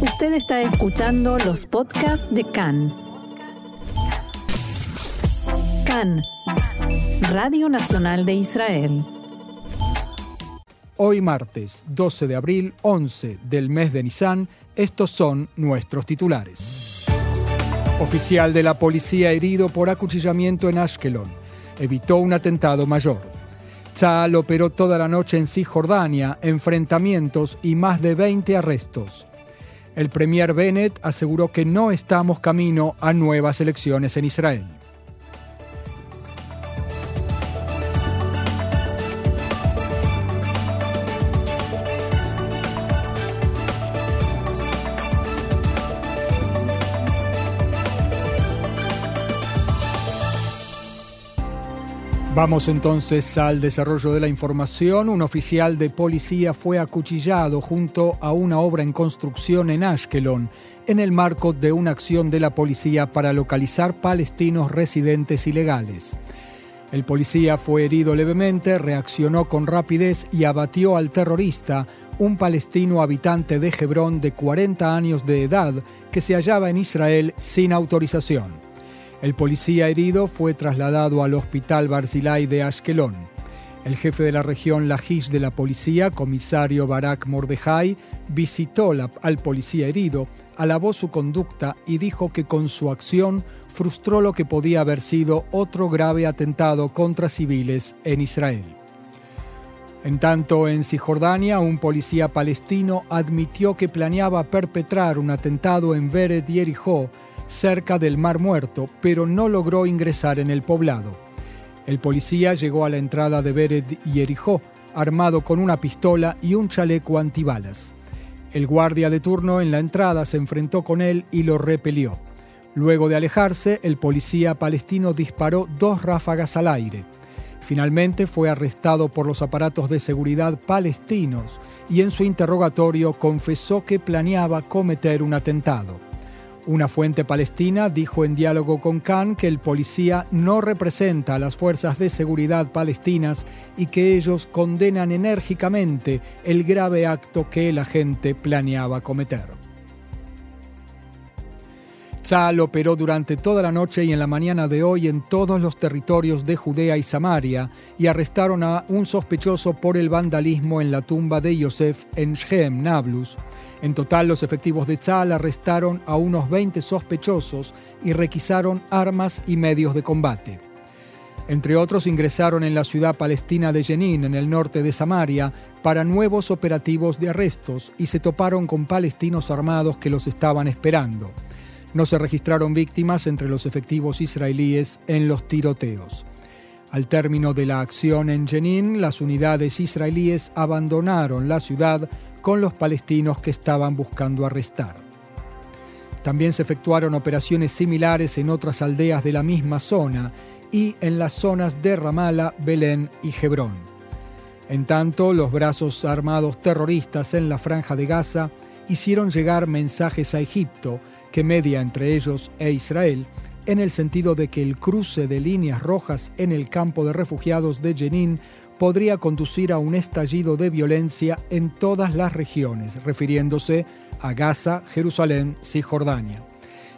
Usted está escuchando los podcasts de CAN. CAN, Radio Nacional de Israel. Hoy martes 12 de abril, 11 del mes de Nisan, estos son nuestros titulares. Oficial de la policía herido por acuchillamiento en Ashkelon. Evitó un atentado mayor. Tzal operó toda la noche en Cisjordania, enfrentamientos y más de 20 arrestos. El premier Bennett aseguró que no estamos camino a nuevas elecciones en Israel. Vamos entonces al desarrollo de la información. Un oficial de policía fue acuchillado junto a una obra en construcción en Ashkelon en el marco de una acción de la policía para localizar palestinos residentes ilegales. El policía fue herido levemente, reaccionó con rapidez y abatió al terrorista, un palestino habitante de Hebrón de 40 años de edad que se hallaba en Israel sin autorización. El policía herido fue trasladado al hospital Barzilai de Ashkelon. El jefe de la región Lajish de la policía, comisario Barak Mordejai, visitó al policía herido, alabó su conducta y dijo que con su acción frustró lo que podía haber sido otro grave atentado contra civiles en Israel. En tanto, en Cisjordania, un policía palestino admitió que planeaba perpetrar un atentado en Vered y cerca del Mar Muerto, pero no logró ingresar en el poblado. El policía llegó a la entrada de Bered y Erijó, armado con una pistola y un chaleco antibalas. El guardia de turno en la entrada se enfrentó con él y lo repelió. Luego de alejarse, el policía palestino disparó dos ráfagas al aire. Finalmente fue arrestado por los aparatos de seguridad palestinos y en su interrogatorio confesó que planeaba cometer un atentado. Una fuente palestina dijo en diálogo con Khan que el policía no representa a las fuerzas de seguridad palestinas y que ellos condenan enérgicamente el grave acto que el agente planeaba cometer. Tzal operó durante toda la noche y en la mañana de hoy en todos los territorios de Judea y Samaria y arrestaron a un sospechoso por el vandalismo en la tumba de Yosef en Shem, Nablus. En total, los efectivos de Tzal arrestaron a unos 20 sospechosos y requisaron armas y medios de combate. Entre otros, ingresaron en la ciudad palestina de Jenin, en el norte de Samaria, para nuevos operativos de arrestos y se toparon con palestinos armados que los estaban esperando. No se registraron víctimas entre los efectivos israelíes en los tiroteos. Al término de la acción en Jenin, las unidades israelíes abandonaron la ciudad con los palestinos que estaban buscando arrestar. También se efectuaron operaciones similares en otras aldeas de la misma zona y en las zonas de Ramala, Belén y Hebrón. En tanto, los brazos armados terroristas en la franja de Gaza hicieron llegar mensajes a Egipto que media entre ellos e Israel, en el sentido de que el cruce de líneas rojas en el campo de refugiados de Jenin podría conducir a un estallido de violencia en todas las regiones, refiriéndose a Gaza, Jerusalén, Cisjordania.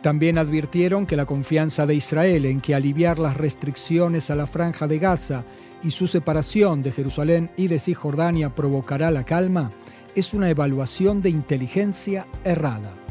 También advirtieron que la confianza de Israel en que aliviar las restricciones a la franja de Gaza y su separación de Jerusalén y de Cisjordania provocará la calma es una evaluación de inteligencia errada.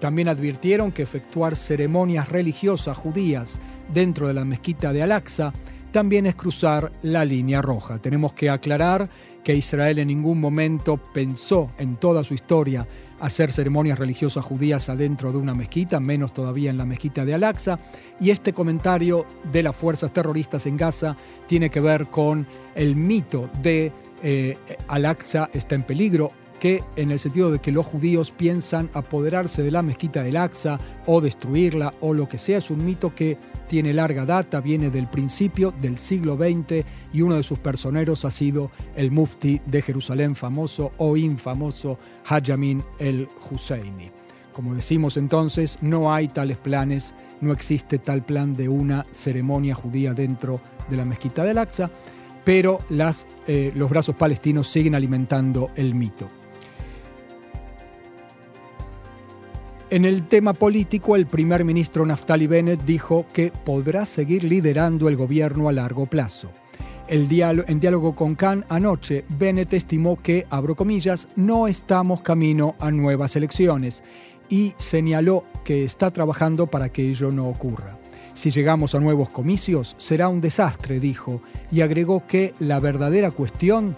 También advirtieron que efectuar ceremonias religiosas judías dentro de la mezquita de Al-Aqsa también es cruzar la línea roja. Tenemos que aclarar que Israel en ningún momento pensó en toda su historia hacer ceremonias religiosas judías adentro de una mezquita, menos todavía en la mezquita de Al-Aqsa. Y este comentario de las fuerzas terroristas en Gaza tiene que ver con el mito de eh, Al-Aqsa está en peligro que en el sentido de que los judíos piensan apoderarse de la mezquita del Aqsa o destruirla o lo que sea, es un mito que tiene larga data, viene del principio del siglo XX y uno de sus personeros ha sido el mufti de Jerusalén famoso o infamoso Hajamin el Husseini. Como decimos entonces, no hay tales planes, no existe tal plan de una ceremonia judía dentro de la mezquita del Aqsa, pero eh, los brazos palestinos siguen alimentando el mito. En el tema político, el primer ministro Naftali Bennett dijo que podrá seguir liderando el gobierno a largo plazo. En diálogo con Khan anoche, Bennett estimó que, abro comillas, no estamos camino a nuevas elecciones y señaló que está trabajando para que ello no ocurra. Si llegamos a nuevos comicios, será un desastre, dijo, y agregó que la verdadera cuestión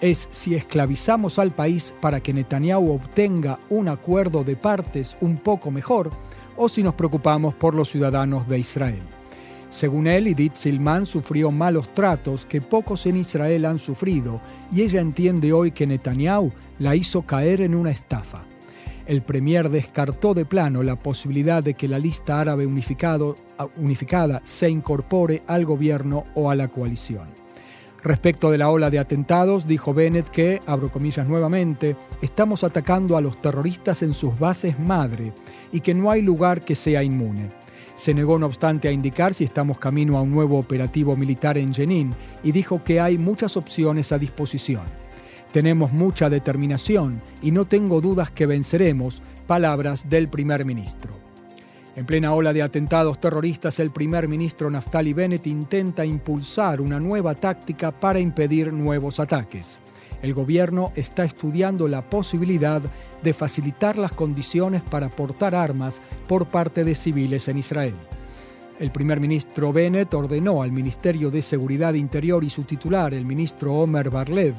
es si esclavizamos al país para que Netanyahu obtenga un acuerdo de partes un poco mejor o si nos preocupamos por los ciudadanos de Israel. Según él, Edith Silman sufrió malos tratos que pocos en Israel han sufrido y ella entiende hoy que Netanyahu la hizo caer en una estafa. El premier descartó de plano la posibilidad de que la lista árabe unificada se incorpore al gobierno o a la coalición. Respecto de la ola de atentados, dijo Bennett que, abro comillas nuevamente, estamos atacando a los terroristas en sus bases madre y que no hay lugar que sea inmune. Se negó no obstante a indicar si estamos camino a un nuevo operativo militar en Jenin y dijo que hay muchas opciones a disposición. Tenemos mucha determinación y no tengo dudas que venceremos, palabras del primer ministro. En plena ola de atentados terroristas, el primer ministro Naftali Bennett intenta impulsar una nueva táctica para impedir nuevos ataques. El gobierno está estudiando la posibilidad de facilitar las condiciones para portar armas por parte de civiles en Israel. El primer ministro Bennett ordenó al Ministerio de Seguridad Interior y su titular, el ministro Omer Barlev,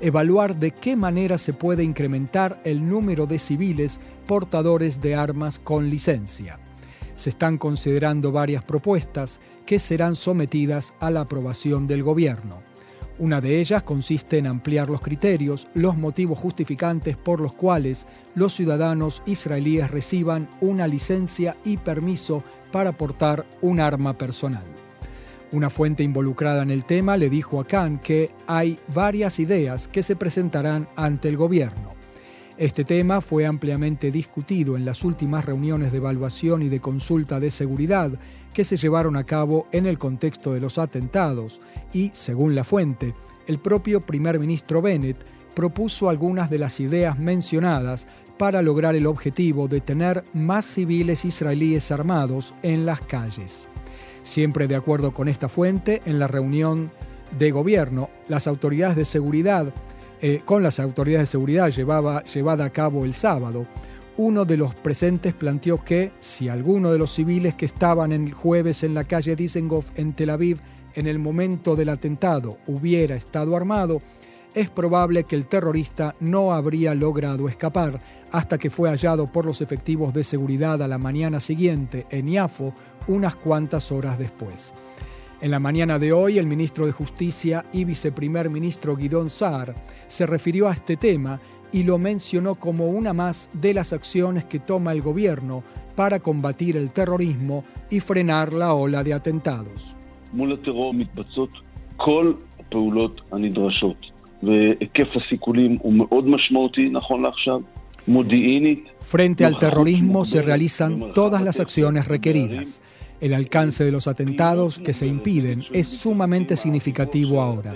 evaluar de qué manera se puede incrementar el número de civiles portadores de armas con licencia se están considerando varias propuestas que serán sometidas a la aprobación del gobierno. Una de ellas consiste en ampliar los criterios, los motivos justificantes por los cuales los ciudadanos israelíes reciban una licencia y permiso para portar un arma personal. Una fuente involucrada en el tema le dijo a Khan que hay varias ideas que se presentarán ante el gobierno. Este tema fue ampliamente discutido en las últimas reuniones de evaluación y de consulta de seguridad que se llevaron a cabo en el contexto de los atentados y, según la fuente, el propio primer ministro Bennett propuso algunas de las ideas mencionadas para lograr el objetivo de tener más civiles israelíes armados en las calles. Siempre de acuerdo con esta fuente, en la reunión de gobierno, las autoridades de seguridad eh, con las autoridades de seguridad llevaba, llevada a cabo el sábado, uno de los presentes planteó que si alguno de los civiles que estaban el jueves en la calle Dizengoff en Tel Aviv en el momento del atentado hubiera estado armado, es probable que el terrorista no habría logrado escapar hasta que fue hallado por los efectivos de seguridad a la mañana siguiente en Iafo unas cuantas horas después. En la mañana de hoy, el ministro de Justicia y viceprimer ministro Guidón Saar se refirió a este tema y lo mencionó como una más de las acciones que toma el gobierno para combatir el terrorismo y frenar la ola de atentados. Frente al terrorismo se realizan todas las acciones requeridas. El alcance de los atentados que se impiden es sumamente significativo ahora.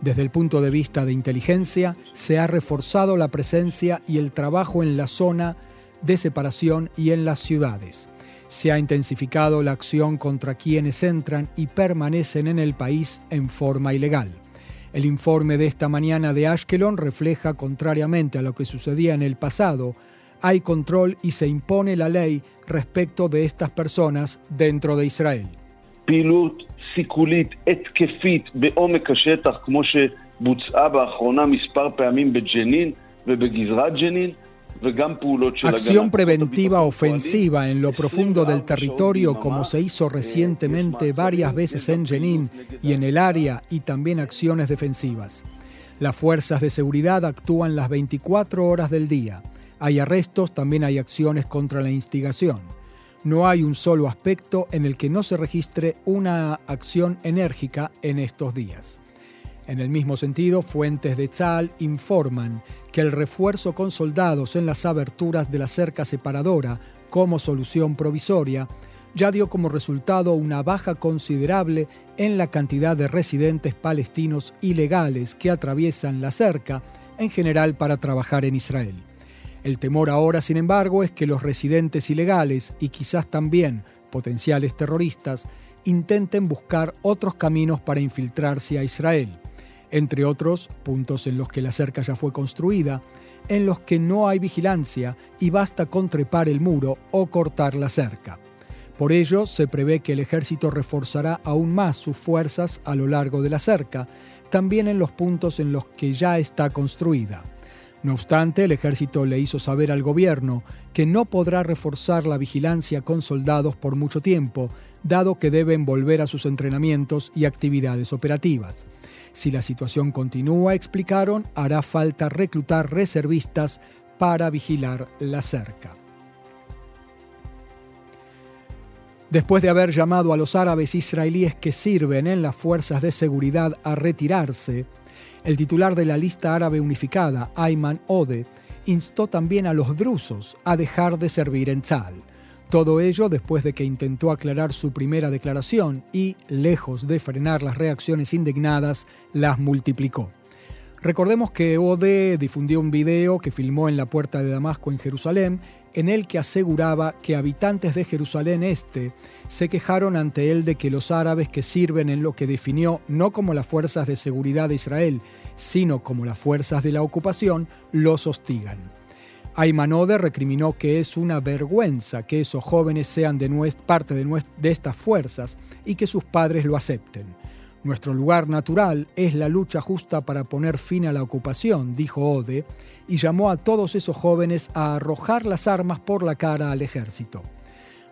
Desde el punto de vista de inteligencia, se ha reforzado la presencia y el trabajo en la zona de separación y en las ciudades. Se ha intensificado la acción contra quienes entran y permanecen en el país en forma ilegal. El informe de esta mañana de Ashkelon refleja, contrariamente a lo que sucedía en el pasado, hay control y se impone la ley respecto de estas personas dentro de Israel. Acción preventiva ofensiva en lo profundo del territorio como se hizo recientemente varias veces en Jenin y en el área y también acciones defensivas. Las fuerzas de seguridad actúan las 24 horas del día. Hay arrestos, también hay acciones contra la instigación. No hay un solo aspecto en el que no se registre una acción enérgica en estos días. En el mismo sentido, fuentes de Tzal informan que el refuerzo con soldados en las aberturas de la cerca separadora como solución provisoria ya dio como resultado una baja considerable en la cantidad de residentes palestinos ilegales que atraviesan la cerca, en general para trabajar en Israel. El temor ahora, sin embargo, es que los residentes ilegales y quizás también potenciales terroristas intenten buscar otros caminos para infiltrarse a Israel, entre otros puntos en los que la cerca ya fue construida, en los que no hay vigilancia y basta con trepar el muro o cortar la cerca. Por ello, se prevé que el ejército reforzará aún más sus fuerzas a lo largo de la cerca, también en los puntos en los que ya está construida. No obstante, el ejército le hizo saber al gobierno que no podrá reforzar la vigilancia con soldados por mucho tiempo, dado que deben volver a sus entrenamientos y actividades operativas. Si la situación continúa, explicaron, hará falta reclutar reservistas para vigilar la cerca. Después de haber llamado a los árabes israelíes que sirven en las fuerzas de seguridad a retirarse, el titular de la lista árabe unificada, Ayman Ode, instó también a los drusos a dejar de servir en Tzal. Todo ello después de que intentó aclarar su primera declaración y, lejos de frenar las reacciones indignadas, las multiplicó. Recordemos que Ode difundió un video que filmó en la puerta de Damasco en Jerusalén, en el que aseguraba que habitantes de Jerusalén Este se quejaron ante él de que los árabes que sirven en lo que definió no como las fuerzas de seguridad de Israel, sino como las fuerzas de la ocupación, los hostigan. Aymanode recriminó que es una vergüenza que esos jóvenes sean de parte de, de estas fuerzas y que sus padres lo acepten. Nuestro lugar natural es la lucha justa para poner fin a la ocupación, dijo Ode, y llamó a todos esos jóvenes a arrojar las armas por la cara al ejército.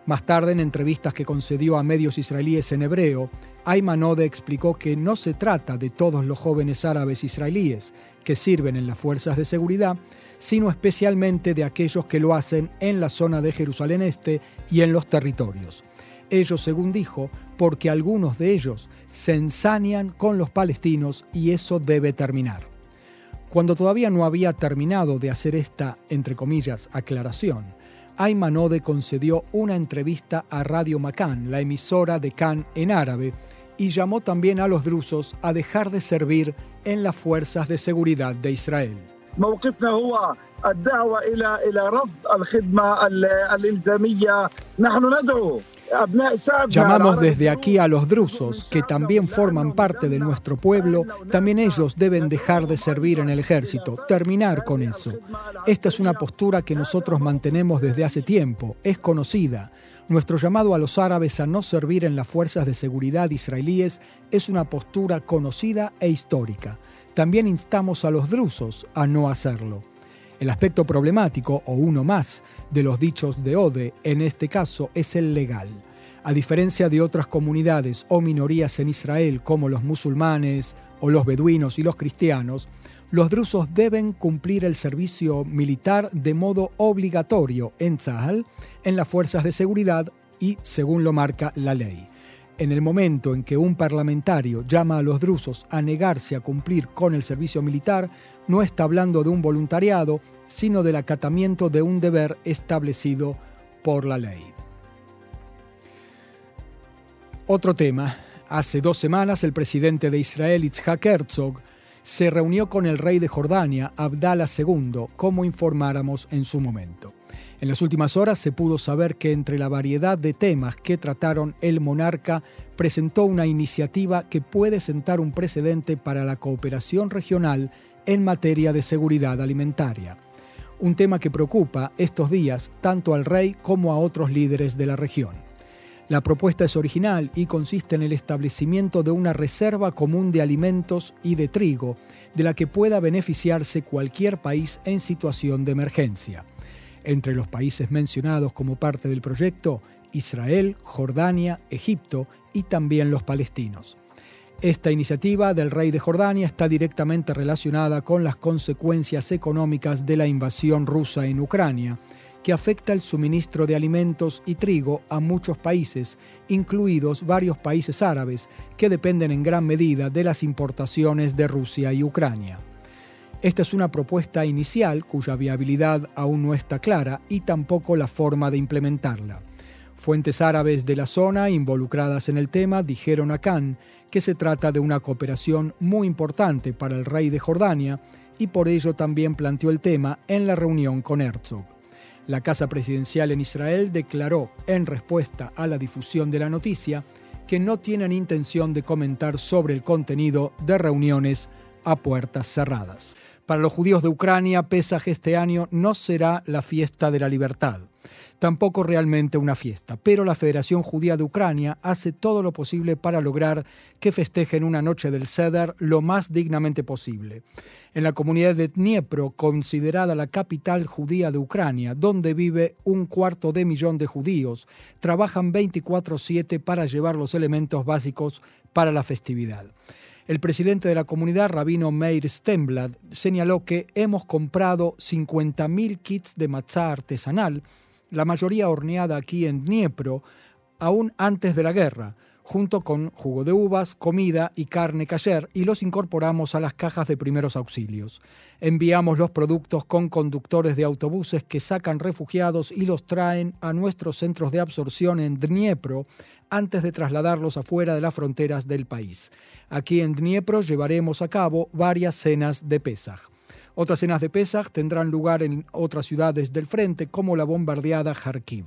Más tarde, en entrevistas que concedió a medios israelíes en hebreo, Ayman Ode explicó que no se trata de todos los jóvenes árabes israelíes que sirven en las fuerzas de seguridad, sino especialmente de aquellos que lo hacen en la zona de Jerusalén Este y en los territorios. Ellos, según dijo, porque algunos de ellos se ensañan con los palestinos y eso debe terminar. Cuando todavía no había terminado de hacer esta, entre comillas, aclaración, Ayman Ode concedió una entrevista a Radio Macan, la emisora de Can en árabe, y llamó también a los drusos a dejar de servir en las fuerzas de seguridad de Israel. Llamamos desde aquí a los drusos, que también forman parte de nuestro pueblo, también ellos deben dejar de servir en el ejército, terminar con eso. Esta es una postura que nosotros mantenemos desde hace tiempo, es conocida. Nuestro llamado a los árabes a no servir en las fuerzas de seguridad israelíes es una postura conocida e histórica. También instamos a los drusos a no hacerlo. El aspecto problemático, o uno más, de los dichos de Ode, en este caso, es el legal. A diferencia de otras comunidades o minorías en Israel, como los musulmanes o los beduinos y los cristianos, los drusos deben cumplir el servicio militar de modo obligatorio en Tzahal, en las fuerzas de seguridad y según lo marca la ley. En el momento en que un parlamentario llama a los drusos a negarse a cumplir con el servicio militar, no está hablando de un voluntariado, sino del acatamiento de un deber establecido por la ley. Otro tema. Hace dos semanas el presidente de Israel, Itzhak Herzog, se reunió con el rey de Jordania, Abdallah II, como informáramos en su momento. En las últimas horas se pudo saber que entre la variedad de temas que trataron el monarca presentó una iniciativa que puede sentar un precedente para la cooperación regional en materia de seguridad alimentaria. Un tema que preocupa estos días tanto al rey como a otros líderes de la región. La propuesta es original y consiste en el establecimiento de una reserva común de alimentos y de trigo, de la que pueda beneficiarse cualquier país en situación de emergencia. Entre los países mencionados como parte del proyecto, Israel, Jordania, Egipto y también los palestinos. Esta iniciativa del rey de Jordania está directamente relacionada con las consecuencias económicas de la invasión rusa en Ucrania, que afecta el suministro de alimentos y trigo a muchos países, incluidos varios países árabes, que dependen en gran medida de las importaciones de Rusia y Ucrania. Esta es una propuesta inicial cuya viabilidad aún no está clara y tampoco la forma de implementarla. Fuentes árabes de la zona involucradas en el tema dijeron a Khan que se trata de una cooperación muy importante para el rey de Jordania y por ello también planteó el tema en la reunión con Herzog. La Casa Presidencial en Israel declaró, en respuesta a la difusión de la noticia, que no tienen intención de comentar sobre el contenido de reuniones a puertas cerradas. Para los judíos de Ucrania, Pesaj este año no será la fiesta de la libertad, tampoco realmente una fiesta, pero la Federación Judía de Ucrania hace todo lo posible para lograr que festejen una noche del Seder lo más dignamente posible. En la comunidad de Dniepro, considerada la capital judía de Ucrania, donde vive un cuarto de millón de judíos, trabajan 24/7 para llevar los elementos básicos para la festividad. El presidente de la comunidad, Rabino Meir Stenblad, señaló que hemos comprado 50.000 kits de matzá artesanal, la mayoría horneada aquí en Dniepro, aún antes de la guerra, junto con jugo de uvas, comida y carne cayer y los incorporamos a las cajas de primeros auxilios. Enviamos los productos con conductores de autobuses que sacan refugiados y los traen a nuestros centros de absorción en Dniepro antes de trasladarlos afuera de las fronteras del país. Aquí en Dniepro llevaremos a cabo varias cenas de Pesaj. Otras cenas de Pesaj tendrán lugar en otras ciudades del frente como la bombardeada Kharkiv.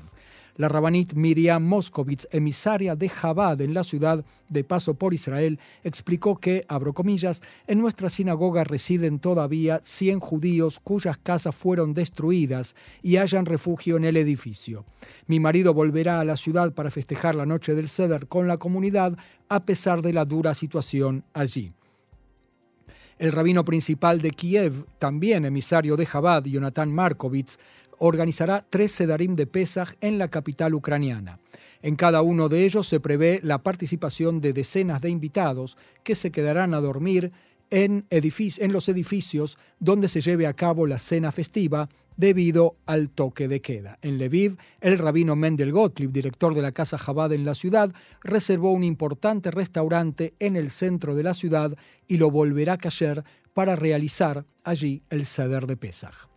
La rabanit Miriam Moscovitz, emisaria de Jabad en la ciudad de paso por Israel, explicó que, abro comillas, en nuestra sinagoga residen todavía 100 judíos cuyas casas fueron destruidas y hallan refugio en el edificio. Mi marido volverá a la ciudad para festejar la noche del Seder con la comunidad a pesar de la dura situación allí. El rabino principal de Kiev, también emisario de Jabad, Jonathan Markovitz, organizará tres Sedarim de Pesaj en la capital ucraniana. En cada uno de ellos se prevé la participación de decenas de invitados que se quedarán a dormir en, en los edificios donde se lleve a cabo la cena festiva debido al toque de queda. En Lviv, el rabino Mendel Gottlieb, director de la Casa Jabad en la ciudad, reservó un importante restaurante en el centro de la ciudad y lo volverá a caer para realizar allí el ceder de Pesaj.